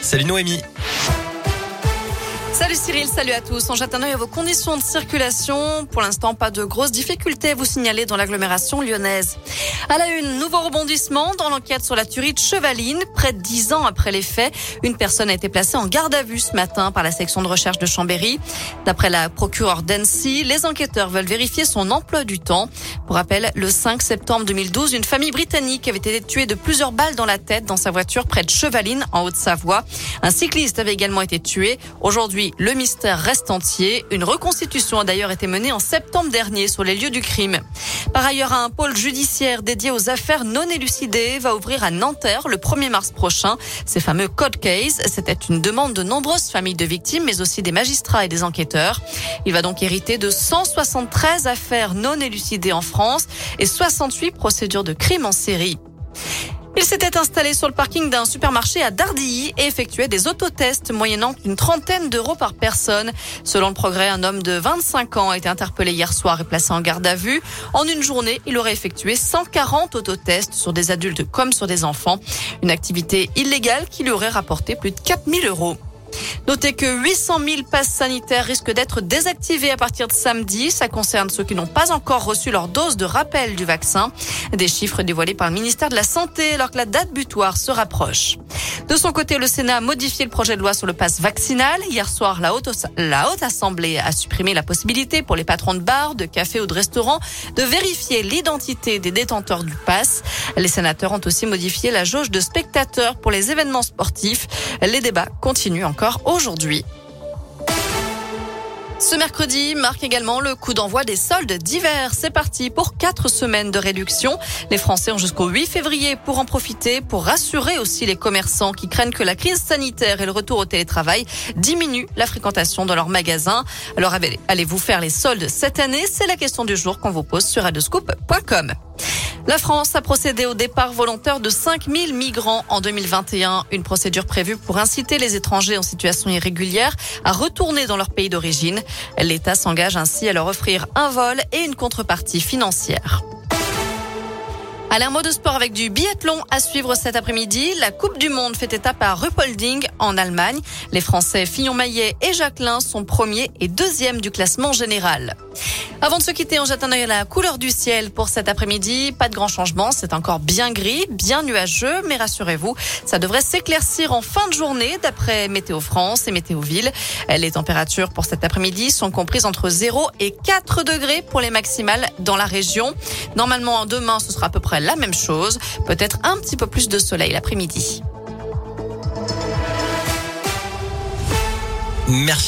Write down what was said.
Salut Noémie. Salut Cyril, salut à tous. On jette un œil à vos conditions de circulation. Pour l'instant, pas de grosses difficultés à vous signaler dans l'agglomération lyonnaise. À la une, nouveau rebondissement dans l'enquête sur la tuerie de Chevaline. Près de dix ans après les faits, une personne a été placée en garde à vue ce matin par la section de recherche de Chambéry. D'après la procureure d'Annecy, les enquêteurs veulent vérifier son emploi du temps. Pour rappel, le 5 septembre 2012, une famille britannique avait été tuée de plusieurs balles dans la tête dans sa voiture près de Chevaline, en Haute-Savoie. Un cycliste avait également été tué. Aujourd'hui, le mystère reste entier. Une reconstitution a d'ailleurs été menée en septembre dernier sur les lieux du crime. Par ailleurs, un pôle judiciaire dédié aux affaires non élucidées va ouvrir à Nanterre le 1er mars prochain. Ces fameux code case, c'était une demande de nombreuses familles de victimes, mais aussi des magistrats et des enquêteurs. Il va donc hériter de 173 affaires non élucidées en France et 68 procédures de crimes en série. Il s'était installé sur le parking d'un supermarché à Dardilly et effectuait des autotests moyennant une trentaine d'euros par personne. Selon le progrès, un homme de 25 ans a été interpellé hier soir et placé en garde à vue. En une journée, il aurait effectué 140 autotests sur des adultes comme sur des enfants. Une activité illégale qui lui aurait rapporté plus de 4000 euros. Notez que 800 000 passes sanitaires risquent d'être désactivés à partir de samedi. Ça concerne ceux qui n'ont pas encore reçu leur dose de rappel du vaccin. Des chiffres dévoilés par le ministère de la Santé alors que la date butoir se rapproche. De son côté, le Sénat a modifié le projet de loi sur le pass vaccinal. Hier soir, la Haute, la Haute Assemblée a supprimé la possibilité pour les patrons de bars, de cafés ou de restaurants de vérifier l'identité des détenteurs du pass. Les sénateurs ont aussi modifié la jauge de spectateurs pour les événements sportifs. Les débats continuent encore aujourd'hui. Ce mercredi marque également le coup d'envoi des soldes d'hiver. C'est parti pour quatre semaines de réduction. Les Français ont jusqu'au 8 février pour en profiter, pour rassurer aussi les commerçants qui craignent que la crise sanitaire et le retour au télétravail diminuent la fréquentation dans leurs magasins. Alors allez-vous faire les soldes cette année? C'est la question du jour qu'on vous pose sur adescoop.com. La France a procédé au départ volontaire de 5000 migrants en 2021, une procédure prévue pour inciter les étrangers en situation irrégulière à retourner dans leur pays d'origine. L'État s'engage ainsi à leur offrir un vol et une contrepartie financière. Un mot de sport avec du biathlon à suivre cet après-midi. La Coupe du Monde fait étape à Ruppolding en Allemagne. Les Français Fillon-Maillet et Jacquelin sont premiers et deuxièmes du classement général. Avant de se quitter, on jette un œil à la couleur du ciel pour cet après-midi. Pas de grand changement, c'est encore bien gris, bien nuageux, mais rassurez-vous, ça devrait s'éclaircir en fin de journée d'après Météo France et Météo Ville. Les températures pour cet après-midi sont comprises entre 0 et 4 degrés pour les maximales dans la région. Normalement, demain, ce sera à peu près la même chose, peut-être un petit peu plus de soleil l'après-midi. Merci.